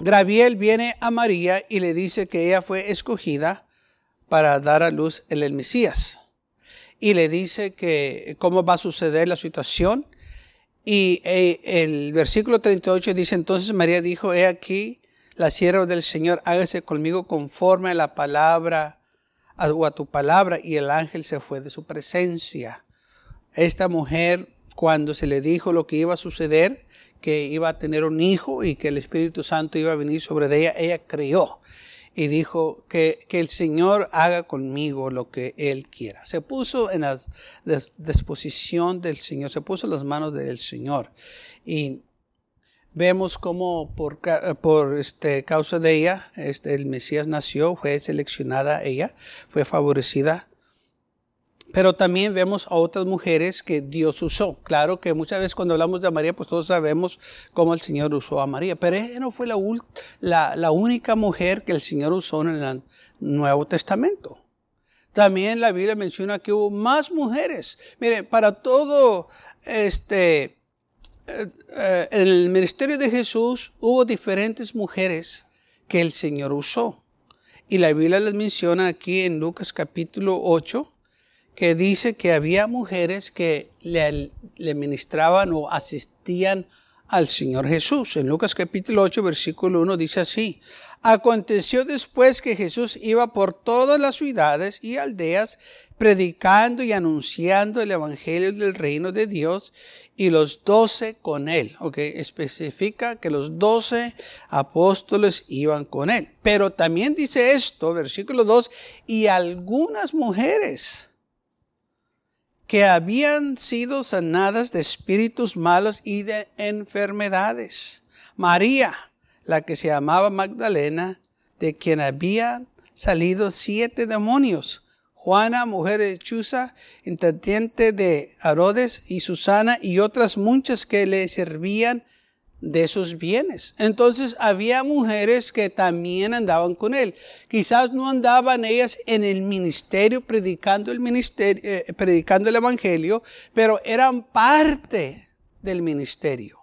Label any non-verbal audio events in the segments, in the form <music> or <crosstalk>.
Graviel viene a María y le dice que ella fue escogida para dar a luz el Mesías. Y le dice que cómo va a suceder la situación. Y eh, el versículo 38 dice, entonces María dijo, he aquí, la sierva del Señor, hágase conmigo conforme a la palabra, o a tu palabra. Y el ángel se fue de su presencia. Esta mujer, cuando se le dijo lo que iba a suceder, que iba a tener un hijo y que el Espíritu Santo iba a venir sobre ella, ella creyó y dijo que, el Señor haga conmigo lo que Él quiera. Se puso en la disposición del Señor, se puso en las manos del Señor. Y vemos cómo por, por este, causa de ella, este, el Mesías nació, fue seleccionada ella, fue favorecida pero también vemos a otras mujeres que Dios usó. Claro que muchas veces cuando hablamos de María, pues todos sabemos cómo el Señor usó a María. Pero ella no fue la, la, la única mujer que el Señor usó en el Nuevo Testamento. También la Biblia menciona que hubo más mujeres. Mire, para todo este, eh, eh, el ministerio de Jesús hubo diferentes mujeres que el Señor usó. Y la Biblia les menciona aquí en Lucas capítulo 8, que dice que había mujeres que le, ministraban o asistían al Señor Jesús. En Lucas capítulo 8, versículo 1 dice así, Aconteció después que Jesús iba por todas las ciudades y aldeas predicando y anunciando el Evangelio del reino de Dios y los doce con él. Ok, especifica que los doce apóstoles iban con él. Pero también dice esto, versículo 2, y algunas mujeres que habían sido sanadas de espíritus malos y de enfermedades. María, la que se llamaba Magdalena, de quien habían salido siete demonios. Juana, mujer de Chuza, intendente de Herodes, y Susana, y otras muchas que le servían de sus bienes. Entonces había mujeres que también andaban con él. Quizás no andaban ellas en el ministerio predicando el ministerio, eh, predicando el evangelio, pero eran parte del ministerio.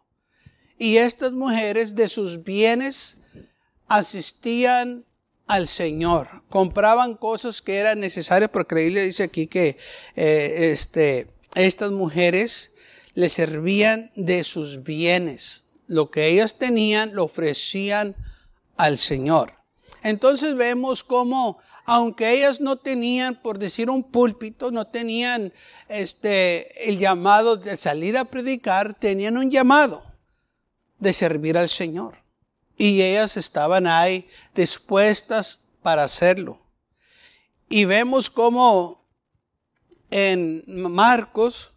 Y estas mujeres de sus bienes asistían al Señor, compraban cosas que eran necesarias, porque la Biblia dice aquí que eh, este, estas mujeres le servían de sus bienes lo que ellas tenían lo ofrecían al Señor. Entonces vemos cómo, aunque ellas no tenían, por decir un púlpito, no tenían este, el llamado de salir a predicar, tenían un llamado de servir al Señor. Y ellas estaban ahí dispuestas para hacerlo. Y vemos cómo en Marcos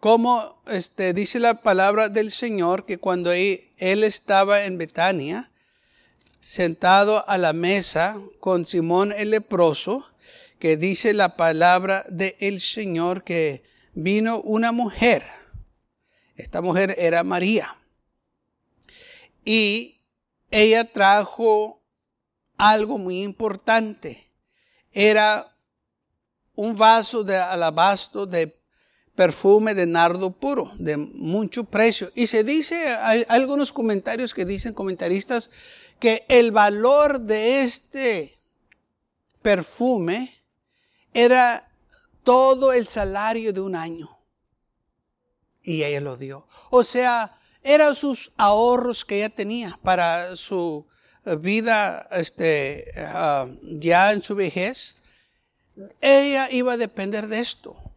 como este, dice la palabra del Señor que cuando él, estaba en Betania, sentado a la mesa con Simón el leproso, que dice la palabra del Señor que vino una mujer. Esta mujer era María. Y ella trajo algo muy importante. Era un vaso de alabastro de perfume de nardo puro, de mucho precio. Y se dice, hay algunos comentarios que dicen, comentaristas, que el valor de este perfume era todo el salario de un año. Y ella lo dio. O sea, eran sus ahorros que ella tenía para su vida este, ah, ya en su vejez. Ella iba a depender de esto.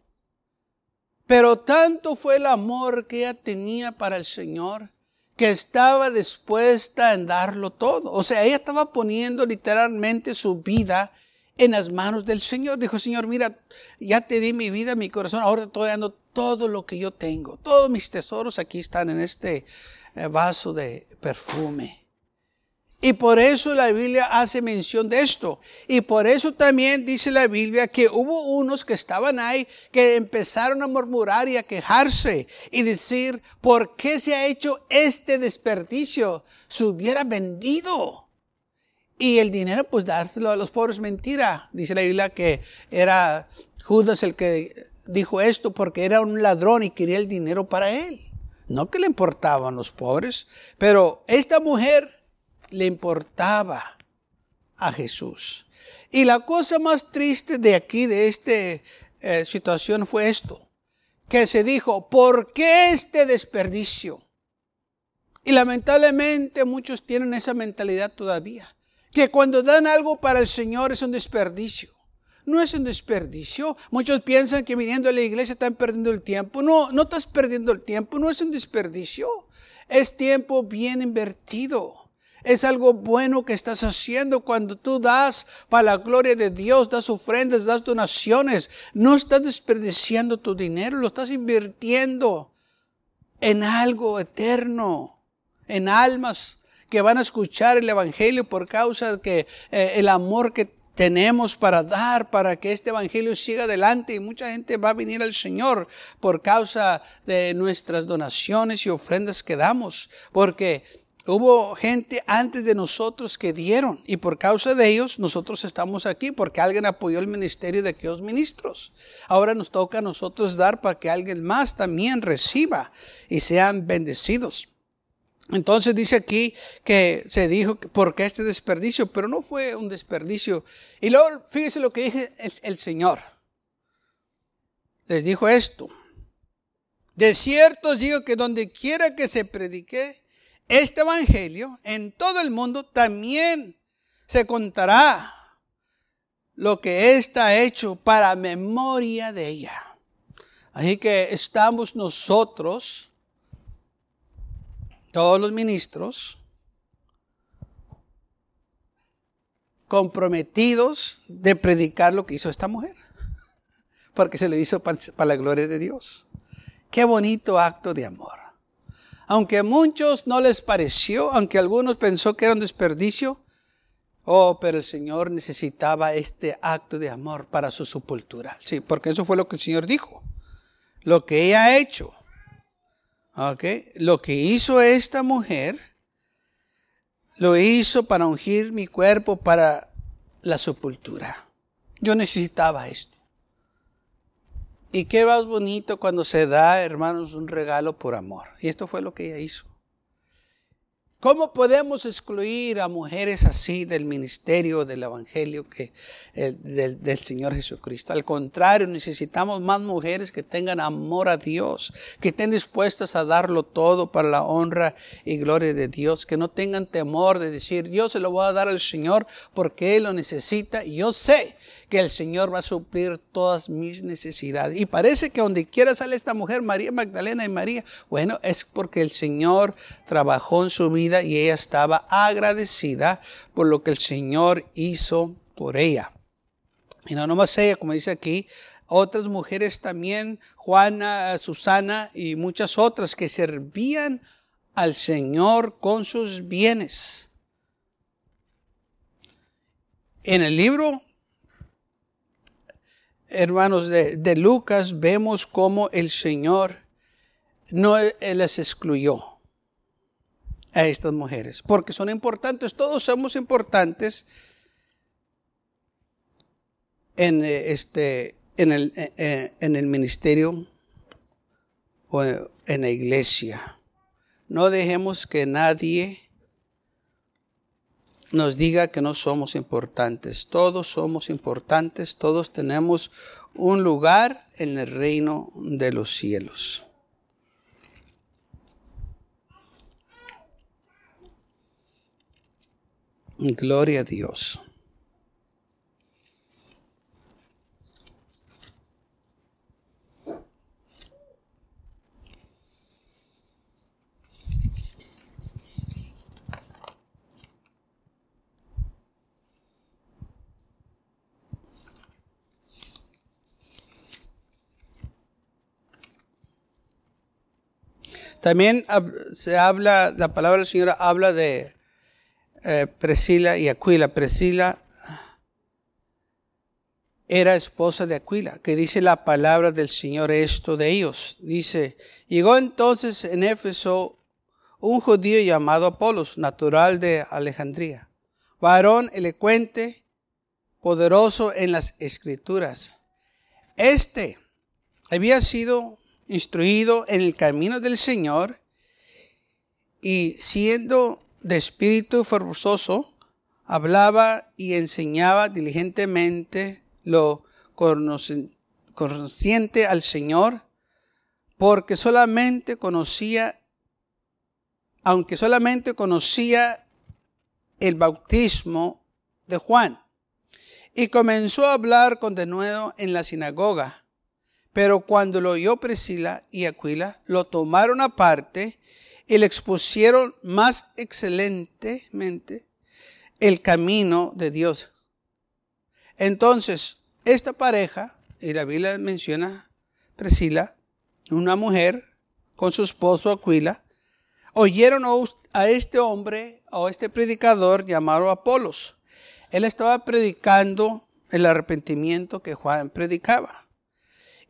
Pero tanto fue el amor que ella tenía para el Señor que estaba dispuesta en darlo todo. O sea, ella estaba poniendo literalmente su vida en las manos del Señor. Dijo, Señor, mira, ya te di mi vida, mi corazón, ahora estoy dando todo lo que yo tengo. Todos mis tesoros aquí están en este eh, vaso de perfume. Y por eso la Biblia hace mención de esto. Y por eso también dice la Biblia que hubo unos que estaban ahí que empezaron a murmurar y a quejarse y decir, ¿por qué se ha hecho este desperdicio? Se hubiera vendido. Y el dinero, pues dárselo a los pobres, mentira. Dice la Biblia que era Judas el que dijo esto porque era un ladrón y quería el dinero para él. No que le importaban los pobres, pero esta mujer le importaba a Jesús. Y la cosa más triste de aquí, de esta eh, situación, fue esto, que se dijo, ¿por qué este desperdicio? Y lamentablemente muchos tienen esa mentalidad todavía, que cuando dan algo para el Señor es un desperdicio. No es un desperdicio. Muchos piensan que viniendo a la iglesia están perdiendo el tiempo. No, no estás perdiendo el tiempo, no es un desperdicio. Es tiempo bien invertido. Es algo bueno que estás haciendo cuando tú das para la gloria de Dios, das ofrendas, das donaciones. No estás desperdiciando tu dinero, lo estás invirtiendo en algo eterno, en almas que van a escuchar el Evangelio por causa que eh, el amor que tenemos para dar para que este evangelio siga adelante y mucha gente va a venir al Señor por causa de nuestras donaciones y ofrendas que damos, porque Hubo gente antes de nosotros que dieron y por causa de ellos nosotros estamos aquí porque alguien apoyó el ministerio de aquellos ministros. Ahora nos toca a nosotros dar para que alguien más también reciba y sean bendecidos. Entonces dice aquí que se dijo por qué este desperdicio, pero no fue un desperdicio. Y luego fíjese lo que dije el Señor. Les dijo esto. De cierto os digo que donde quiera que se predique este evangelio en todo el mundo también se contará lo que está hecho para memoria de ella. Así que estamos nosotros, todos los ministros, comprometidos de predicar lo que hizo esta mujer, porque se lo hizo para, la gloria de Dios. Qué bonito acto de amor. Aunque a muchos no les pareció, aunque algunos pensó que era un desperdicio, oh, pero el Señor necesitaba este acto de amor para su sepultura. Sí, porque eso fue lo que el Señor dijo. Lo que ella ha hecho. Lo que hizo esta mujer, lo hizo para ungir mi cuerpo para la sepultura. Yo necesitaba esto. Y qué más bonito cuando se da, hermanos, un regalo por amor. Y esto fue lo que ella hizo. ¿Cómo podemos excluir a mujeres así del ministerio del Evangelio que, eh, del, del, Señor Jesucristo? Al contrario, necesitamos más mujeres que tengan amor a Dios, que estén dispuestas a darlo todo para la honra y gloria de Dios, que no tengan temor de decir, yo se lo voy a dar al Señor porque Él lo necesita y yo sé que el Señor va a suplir todas mis necesidades. Y parece que donde quiera sale esta mujer, María Magdalena y María, bueno, es porque el Señor trabajó en su vida y ella estaba agradecida por lo que el Señor hizo por ella. Y no nomás ella, como dice aquí, otras mujeres también, Juana, Susana y muchas otras que servían al Señor con sus bienes. En el libro hermanos, de, Lucas vemos cómo el Señor no les excluyó a estas mujeres, porque son importantes, todos somos importantes en, este, en, el, eh, eh, en el ministerio o en la iglesia. No dejemos que nadie nos diga que no somos importantes. Todos somos importantes, todos tenemos un lugar en el reino de los cielos. Gloria a Dios. También se habla, la palabra del Señor habla de eh, Priscila y Aquila. Priscila era esposa de Aquila, que dice la palabra del Señor esto de ellos. Dice, llegó entonces en Éfeso un judío llamado Apolos, natural de Alejandría, varón elocuente, poderoso en las escrituras. Este había sido instruido en el camino del Señor y siendo de espíritu forzoso, hablaba y enseñaba diligentemente lo consciente al Señor, porque solamente conocía, aunque solamente conocía el bautismo de Juan. Y comenzó a hablar con denuedo en la sinagoga. Pero cuando lo oyó Priscila y Aquila, lo tomaron aparte y le expusieron más excelentemente el camino de Dios. Entonces, esta pareja, y la Biblia menciona Priscila, una mujer con su esposo Aquila, oyeron a este hombre o este predicador llamado Apolos. Él estaba predicando el arrepentimiento que Juan predicaba.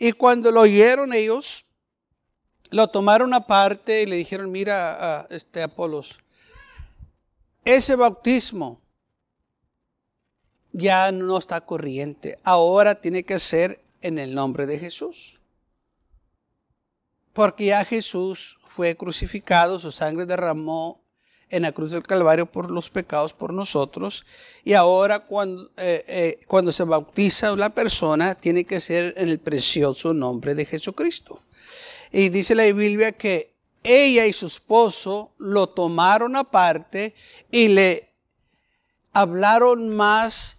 Y cuando lo oyeron ellos, lo tomaron aparte y le dijeron, mira, a este Apolos, ese bautismo ya no está corriente. Ahora tiene que ser en el nombre de Jesús. Porque ya Jesús fue crucificado, su sangre derramó en la cruz del Calvario por los pecados por nosotros. Y ahora cuando, eh, eh, cuando se bautiza la persona, tiene que ser en el precioso nombre de Jesucristo. Y dice la Biblia que ella y su esposo lo tomaron aparte y le hablaron más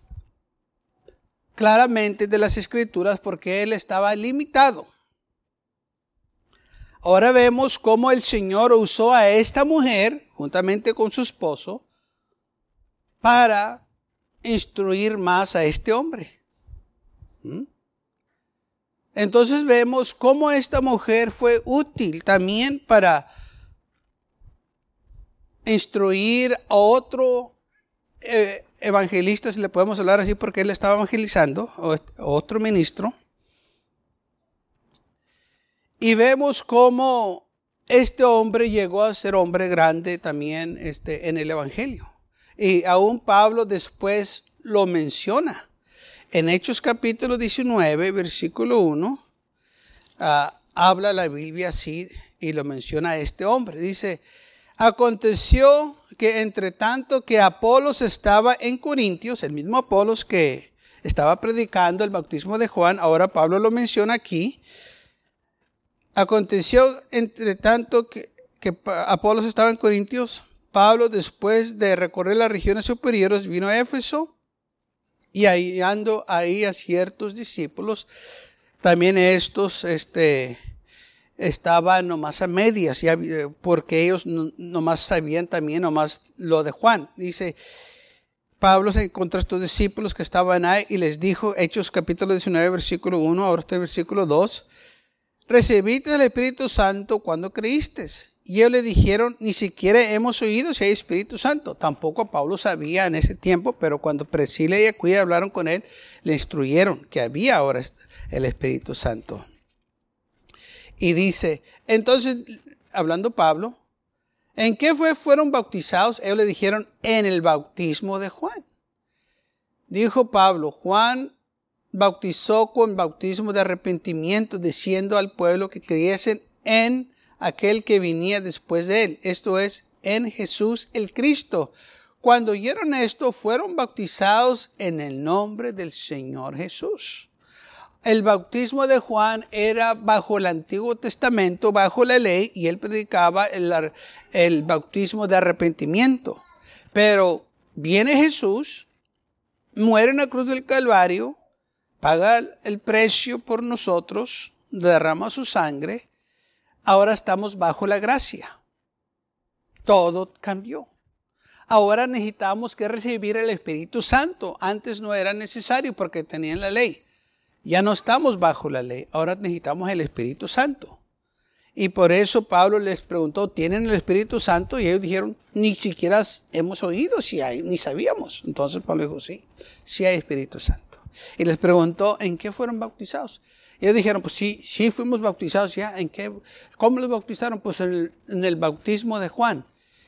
claramente de las escrituras porque él estaba limitado. Ahora vemos cómo el Señor usó a esta mujer, juntamente con su esposo, para instruir más a este hombre. ¿Mm? Entonces vemos cómo esta mujer fue útil también para instruir a otro eh, evangelistas, le podemos hablar así porque él estaba evangelizando, otro ministro. Y vemos cómo este hombre llegó a ser hombre grande también este, en el Evangelio. Y aún Pablo después lo menciona. En Hechos capítulo 19, versículo 1, ah, habla la Biblia así y lo menciona este hombre. Dice, Aconteció que entre tanto que Apolos estaba en Corintios, el mismo Apolos que estaba predicando el bautismo de Juan, ahora Pablo lo menciona aquí, aconteció entre tanto que, Apolos estaba en Corintios, Pablo después de recorrer las regiones superiores vino a Éfeso y hallando ahí a ciertos discípulos, también estos, este, estaban nomás a medias, porque ellos nomás sabían también nomás lo de Juan. Dice, Pablo se encontró a estos discípulos que estaban ahí y les dijo, Hechos capítulo 19, versículo 1, ahora este versículo 2, recibiste el Espíritu Santo cuando creíste. Y ellos le dijeron, ni siquiera hemos oído si hay Espíritu Santo. Tampoco Pablo sabía en ese tiempo, pero cuando Priscila y Aquila hablaron con él, le instruyeron que había ahora el Espíritu Santo. Y dice, entonces, hablando Pablo, ¿en qué fue, fueron bautizados? Ellos le dijeron, en el bautismo de Juan. Dijo Pablo, Juan bautizó con bautismo de arrepentimiento, diciendo al pueblo que creyesen en aquel que venía después de él, esto es, en Jesús el Cristo. Cuando oyeron esto, fueron bautizados en el nombre del Señor Jesús. El bautismo de Juan era bajo el Antiguo Testamento, bajo la ley, y él predicaba el, bautismo de arrepentimiento. Pero viene Jesús, muere en la cruz del Calvario, paga el precio por nosotros, derrama su sangre, ahora estamos bajo la gracia. Todo cambió. Ahora necesitamos que recibir el Espíritu Santo. Antes no era necesario porque tenían la ley. Ya no estamos bajo la ley, ahora necesitamos el Espíritu Santo. Y por eso Pablo les preguntó, ¿tienen el Espíritu Santo? Y ellos dijeron, ni siquiera hemos oído si hay, ni sabíamos. Entonces Pablo dijo, sí, sí hay Espíritu Santo. Y les preguntó, ¿en qué fueron bautizados? Ellos dijeron, pues sí, sí fuimos bautizados ya. ¿En qué? ¿Cómo los bautizaron? Pues en el, bautismo de Juan.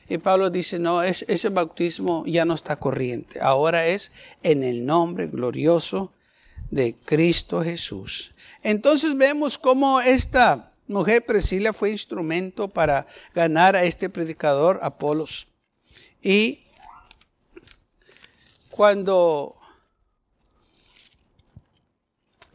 Y Pablo dice, no, es, ese bautismo ya no está corriente. Ahora es en el nombre glorioso de Cristo Jesús. Entonces vemos cómo esta mujer Priscila fue instrumento para ganar a este predicador Apolos. Y cuando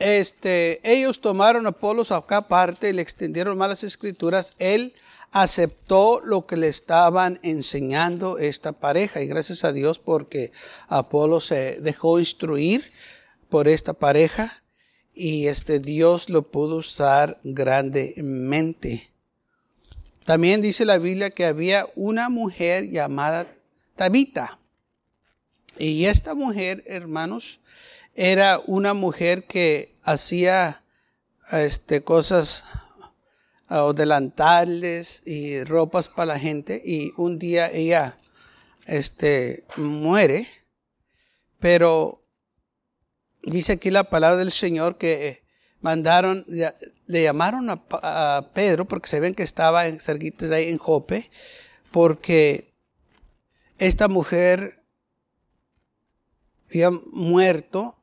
este, ellos tomaron a Apolos acá parte y le extendieron malas escrituras, él aceptó lo que le estaban enseñando esta pareja y gracias a Dios porque Apolo se dejó instruir por esta pareja y este Dios lo pudo usar grandemente. También dice la Biblia que había una mujer llamada Tabita. Y esta mujer, hermanos, era una mujer que hacía este, cosas o delantales y ropas para la gente y un día ella este, muere, pero dice aquí la palabra del Señor que mandaron, le llamaron a, Pedro porque se ven que estaba en cerquitas ahí en Jope, porque esta mujer había muerto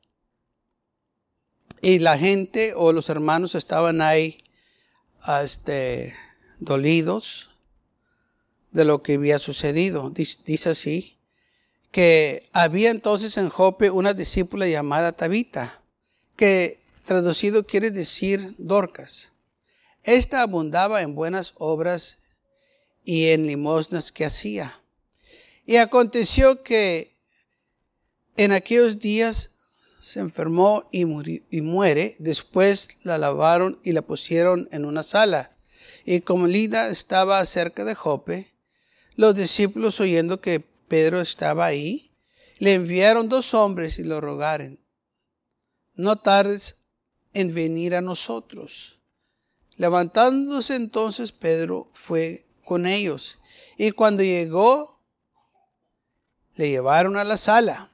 y la gente o los hermanos estaban ahí este, dolidos de lo que había sucedido. Dice, así, que había entonces en Jope una discípula llamada Tabita, que traducido quiere decir Dorcas. Esta abundaba en buenas obras y en limosnas que hacía. Y aconteció que en aquellos días se enfermó y, y muere. Después la lavaron y la pusieron en una sala. Y como Lida estaba cerca de Jope, los discípulos oyendo que Pedro estaba ahí, le enviaron dos hombres y lo rogaron, no tardes en venir a nosotros. Levantándose entonces Pedro fue con ellos y cuando llegó le llevaron a la sala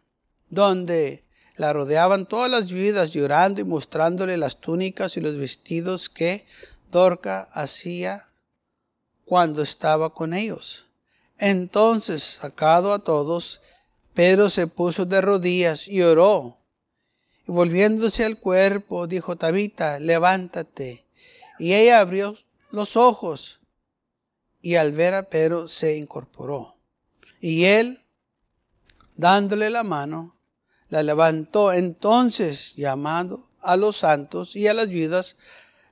donde la rodeaban todas las viudas llorando y mostrándole las túnicas y los vestidos que Dorca hacía cuando estaba con ellos. Entonces, sacado a todos, Pedro se puso de rodillas y oró. Y volviéndose al cuerpo, dijo, Tabita, levántate. Y ella abrió los ojos y al ver a Pedro se incorporó. Y él, dándole la mano, la levantó entonces, llamando a los santos y a las viudas,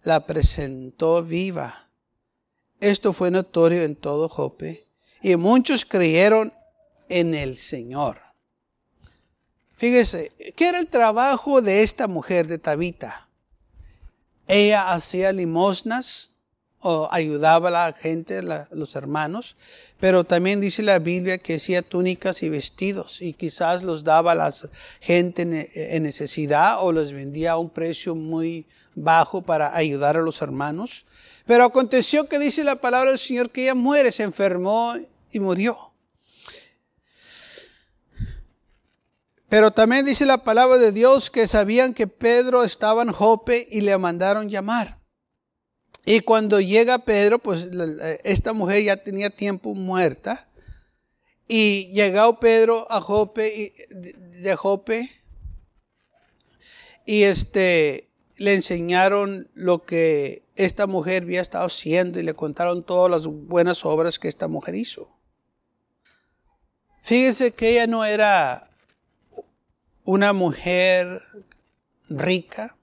la presentó viva. Esto fue notorio en todo Jope, y muchos creyeron en el Señor. Fíjese, ¿qué era el trabajo de esta mujer de Tabita? Ella hacía limosnas ayudaba a la gente, los hermanos, pero también dice la Biblia que hacía túnicas y vestidos y quizás los daba a la gente en necesidad o los vendía a un precio muy bajo para ayudar a los hermanos. Pero aconteció que dice la palabra del Señor que ella muere, se enfermó y murió. Pero también dice la palabra de Dios que sabían que Pedro estaba en Jope y le mandaron llamar. Y cuando llega Pedro, pues esta mujer ya tenía tiempo muerta. Y llegó Pedro a Jope, de Jope, y este, le enseñaron lo que esta mujer había estado haciendo y le contaron todas las buenas obras que esta mujer hizo. Fíjese que ella no era una mujer rica,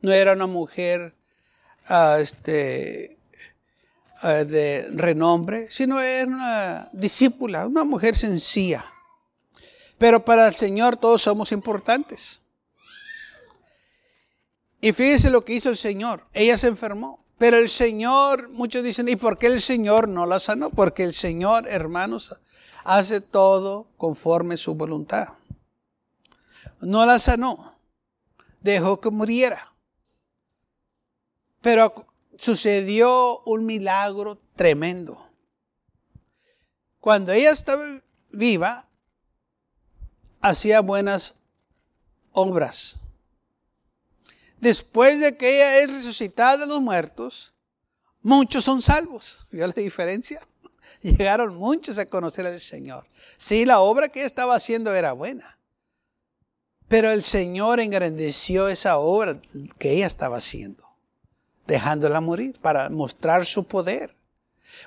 no era una mujer este, de renombre, sino era una discípula, una mujer sencilla. Pero para el Señor todos somos importantes. Y fíjese lo que hizo el Señor. Ella se enfermó. Pero el Señor, muchos dicen, ¿y por qué el Señor no la sanó? Porque el Señor, hermanos, hace todo conforme su voluntad. No la sanó. Dejó que muriera. Pero sucedió un milagro tremendo. Cuando ella estaba viva, hacía buenas obras. Después de que ella es resucitada de los muertos, muchos son salvos. ¿Vio la diferencia? <laughs> Llegaron muchos a conocer al Señor. Sí, la obra que ella estaba haciendo era buena. Pero el Señor engrandeció esa obra que ella estaba haciendo, dejándola morir para mostrar su poder.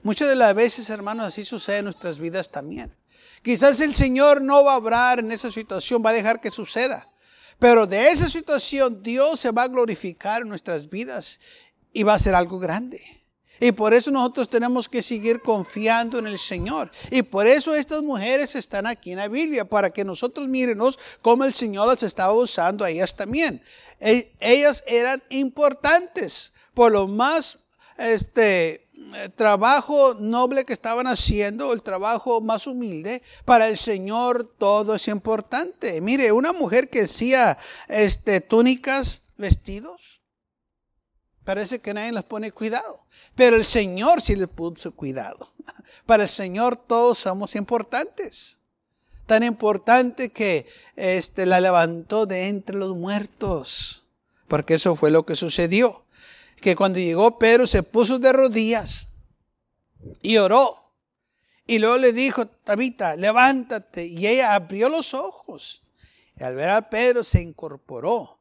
Muchas de las veces, hermanos, así sucede en nuestras vidas también. Quizás el Señor no va a obrar en esa situación, va a dejar que suceda. Pero de esa situación Dios se va a glorificar en nuestras vidas y va a ser algo grande. Y por eso nosotros tenemos que seguir confiando en el Señor. Y por eso estas mujeres están aquí en la Biblia, para que nosotros mírenos cómo el Señor las estaba usando a ellas también. E, ellas eran importantes por lo más este, trabajo noble que estaban haciendo, el trabajo más humilde, para el Señor todo es importante. Mire, una mujer que hacía este, túnicas, vestidos, parece que nadie les pone cuidado. Pero el Señor sí le puso cuidado. <laughs> Para el Señor todos somos importantes. Tan importante que este, la levantó de entre los muertos. Porque eso fue lo que sucedió. Que cuando llegó Pedro se puso de rodillas y oró. Y luego le dijo, Tabita, levántate. Y ella abrió los ojos. Y al ver a Pedro se incorporó.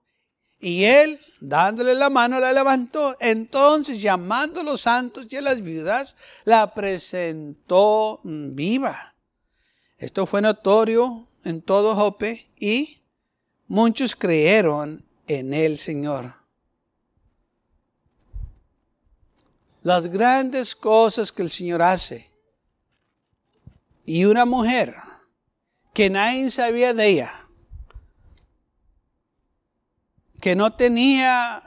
Y él, dándole la mano, la levantó. Entonces, llamando a los santos y a las viudas, la presentó viva. Esto fue notorio en todo Jope y muchos creyeron en el Señor. Las grandes cosas que el Señor hace. Y una mujer que nadie sabía de ella que no tenía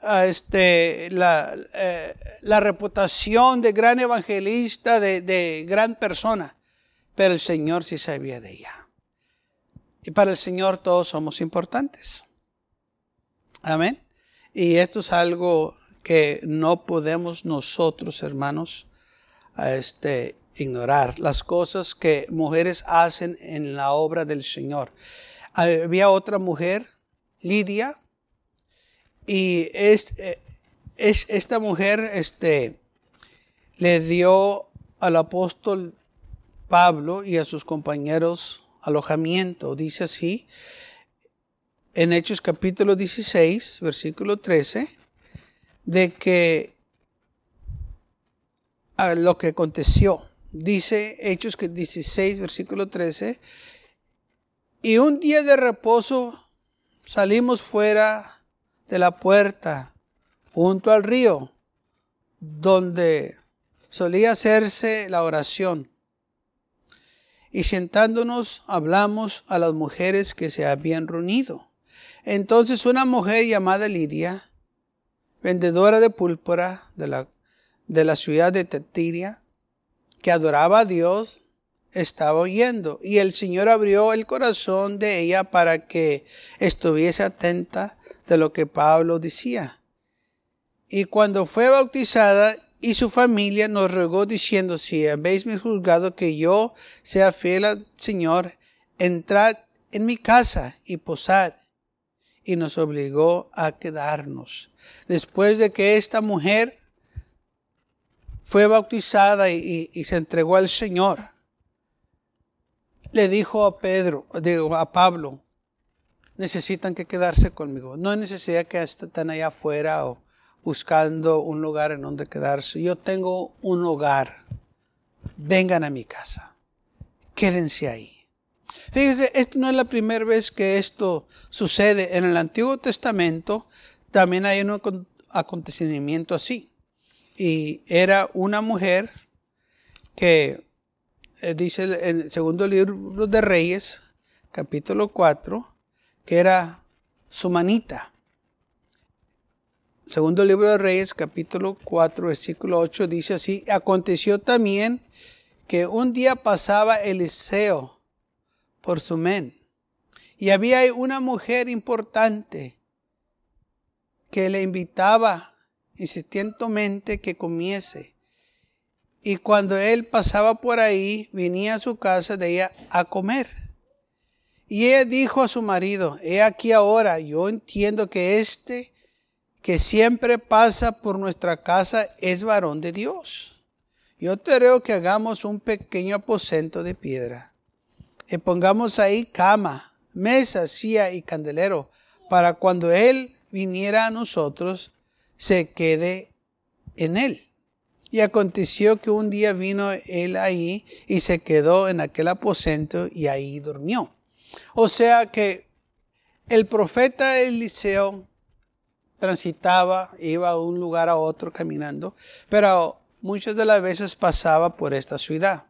ah, este, la, eh, la, reputación de gran evangelista, de, de gran persona, pero el Señor sí sabía de ella. Y para el Señor todos somos importantes. Amén. Y esto es algo que no podemos nosotros, hermanos, este, ignorar. Las cosas que mujeres hacen en la obra del Señor. Había otra mujer, Lidia, y es, eh, es, esta mujer este, le dio al apóstol Pablo y a sus compañeros alojamiento. Dice así, en Hechos capítulo 16, versículo 13, de que a lo que aconteció. Dice Hechos 16, versículo 13, y un día de reposo salimos fuera de la puerta junto al río donde solía hacerse la oración. Y sentándonos hablamos a las mujeres que se habían reunido. Entonces una mujer llamada Lidia, vendedora de púrpura de la, de la ciudad de Tetiria, que adoraba a Dios, estaba oyendo. Y el Señor abrió el corazón de ella para que estuviese atenta de lo que Pablo decía. Y cuando fue bautizada y su familia nos rogó diciendo, si habéis me juzgado que yo sea fiel al Señor, entrad en mi casa y posad. Y nos obligó a quedarnos. Después de que esta mujer fue bautizada y, se entregó al Señor, le dijo a Pedro, digo, a Pablo, necesitan que quedarse conmigo. No hay necesidad que estén allá afuera o buscando un lugar en donde quedarse. Yo tengo un hogar. Vengan a mi casa. Quédense ahí. Fíjense, esto no es la primera vez que esto sucede. En el Antiguo Testamento también hay un acontecimiento así. Y era una mujer que eh, dice en el segundo libro de Reyes, capítulo 4, que era su manita. Segundo libro de Reyes, capítulo 4, versículo 8, dice así, aconteció también que un día pasaba Eliseo por su men, y había una mujer importante que le invitaba insistentemente que comiese. Y cuando él pasaba por ahí, venía a su casa de ella a comer. Y ella dijo a su marido, he aquí ahora, yo entiendo que este que siempre pasa por nuestra casa es varón de Dios. Yo te creo que hagamos un pequeño aposento de piedra y pongamos ahí cama, mesa, silla y candelero para cuando Él viniera a nosotros, se quede en Él. Y aconteció que un día vino él ahí y se quedó en aquel aposento y ahí durmió. O sea que el profeta Eliseo transitaba, iba a un lugar a otro caminando, pero muchas de las veces pasaba por esta ciudad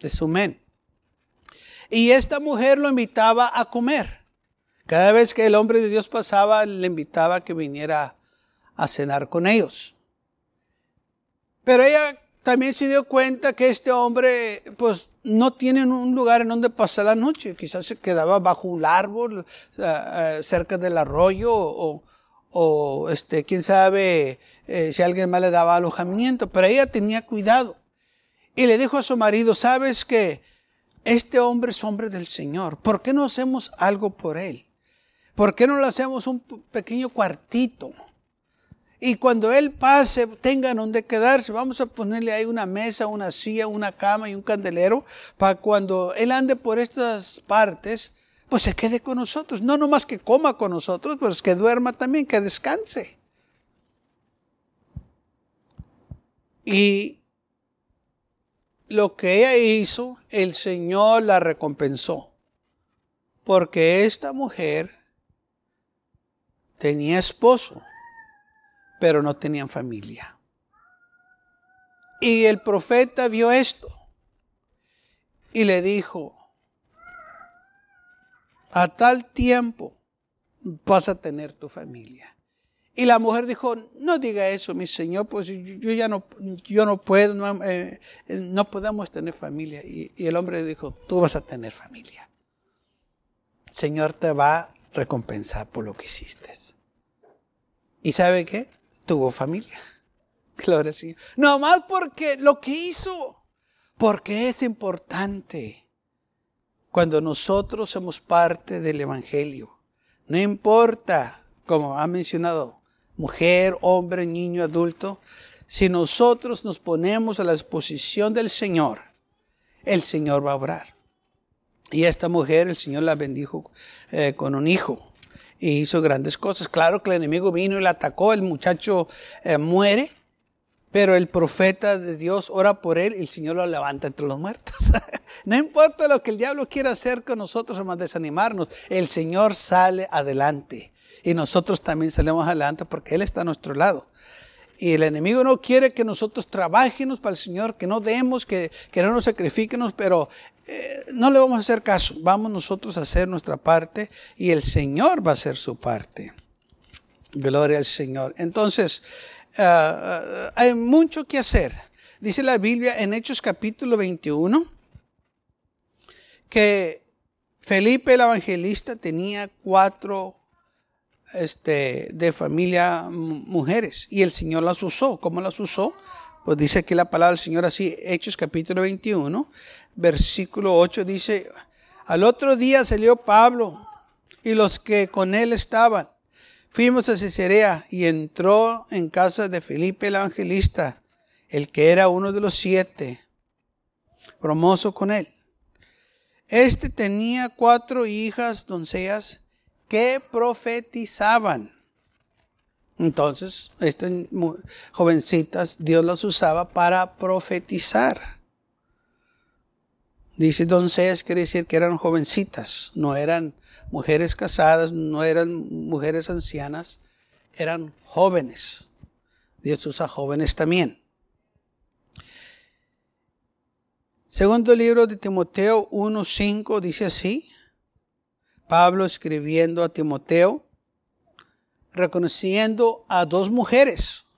de Sumen. Y esta mujer lo invitaba a comer. Cada vez que el hombre de Dios pasaba, le invitaba a que viniera a cenar con ellos. Pero ella también se dio cuenta que este hombre, pues, no tiene un lugar en donde pasar la noche. Quizás se quedaba bajo un árbol, cerca del arroyo, o, este, quién sabe eh, si alguien más le daba alojamiento. Pero ella tenía cuidado. Y le dijo a su marido, sabes que este hombre es hombre del Señor. ¿Por qué no hacemos algo por él? ¿Por qué no le hacemos un pequeño cuartito? Y cuando Él pase, tengan donde quedarse. Vamos a ponerle ahí una mesa, una silla, una cama y un candelero para cuando Él ande por estas partes, pues se quede con nosotros. No nomás que coma con nosotros, pero que duerma también, que descanse. Y lo que ella hizo, el Señor la recompensó. Porque esta mujer tenía esposo pero no tenían familia. Y el profeta vio esto y le dijo, a tal tiempo vas a tener tu familia. Y la mujer dijo, no diga eso, mi señor, pues yo ya no, yo no puedo, no, eh, podemos tener familia. Y, el hombre dijo, tú vas a tener familia. El Señor te va recompensar por lo que hiciste. ¿Y sabe qué? tuvo familia. <laughs> Gloria al Señor. No más porque lo que hizo, porque es importante cuando nosotros somos parte del Evangelio. No importa, como ha mencionado, mujer, hombre, niño, adulto, si nosotros nos ponemos a la disposición del Señor, el Señor va a obrar. Y esta mujer, el Señor la bendijo eh, con un hijo y hizo grandes cosas. Claro que el enemigo vino y le atacó, el muchacho eh, muere, pero el profeta de Dios ora por él y el Señor lo levanta entre los muertos. <laughs> no importa lo que el diablo quiera hacer con nosotros, más desanimarnos, el Señor sale adelante. Y nosotros también salimos adelante porque Él está a nuestro lado. Y el enemigo no quiere que nosotros trabajemos para el Señor, que no demos, que, que no nos sacrifiquemos, pero eh, no le vamos a hacer caso. Vamos nosotros a hacer nuestra parte y el Señor va a hacer su parte. Gloria al Señor. Entonces, eh, eh, hay mucho que hacer. Dice la Biblia en Hechos capítulo 21 que Felipe el evangelista tenía cuatro este, de familia mujeres y el Señor las usó. ¿Cómo las usó? Pues dice aquí la palabra del Señor así, Hechos capítulo 21, versículo 8 dice, al otro día salió Pablo y los que con él estaban. Fuimos a Cesarea y entró en casa de Felipe el evangelista, el que era uno de los siete, promoso con él. Este tenía cuatro hijas doncellas que profetizaban. Entonces, estas jovencitas Dios las usaba para profetizar. Dice doncellas, quiere decir que eran jovencitas, no eran mujeres casadas, no eran mujeres ancianas, eran jóvenes. Dios usa jóvenes también. Segundo libro de Timoteo 1.5 dice así, Pablo escribiendo a Timoteo, reconociendo a dos mujeres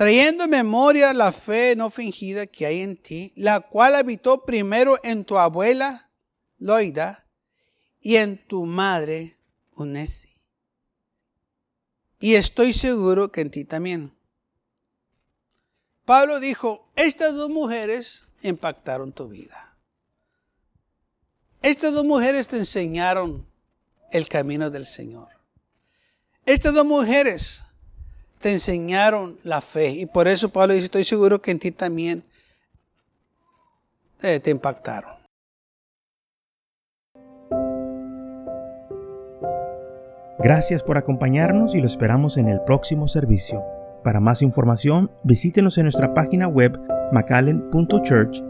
trayendo en memoria la fe no fingida que hay en ti, la cual habitó primero en tu abuela Loida y en tu madre Unesi. Y estoy seguro que en ti también. Pablo dijo, estas dos mujeres impactaron tu vida. Estas dos mujeres te enseñaron el camino del Señor. Estas dos mujeres te enseñaron la fe. Y por eso Pablo dice, estoy seguro que en ti también eh, te impactaron. Gracias por acompañarnos y lo esperamos en el próximo servicio. Para más información, visítenos en nuestra página web macallen.church.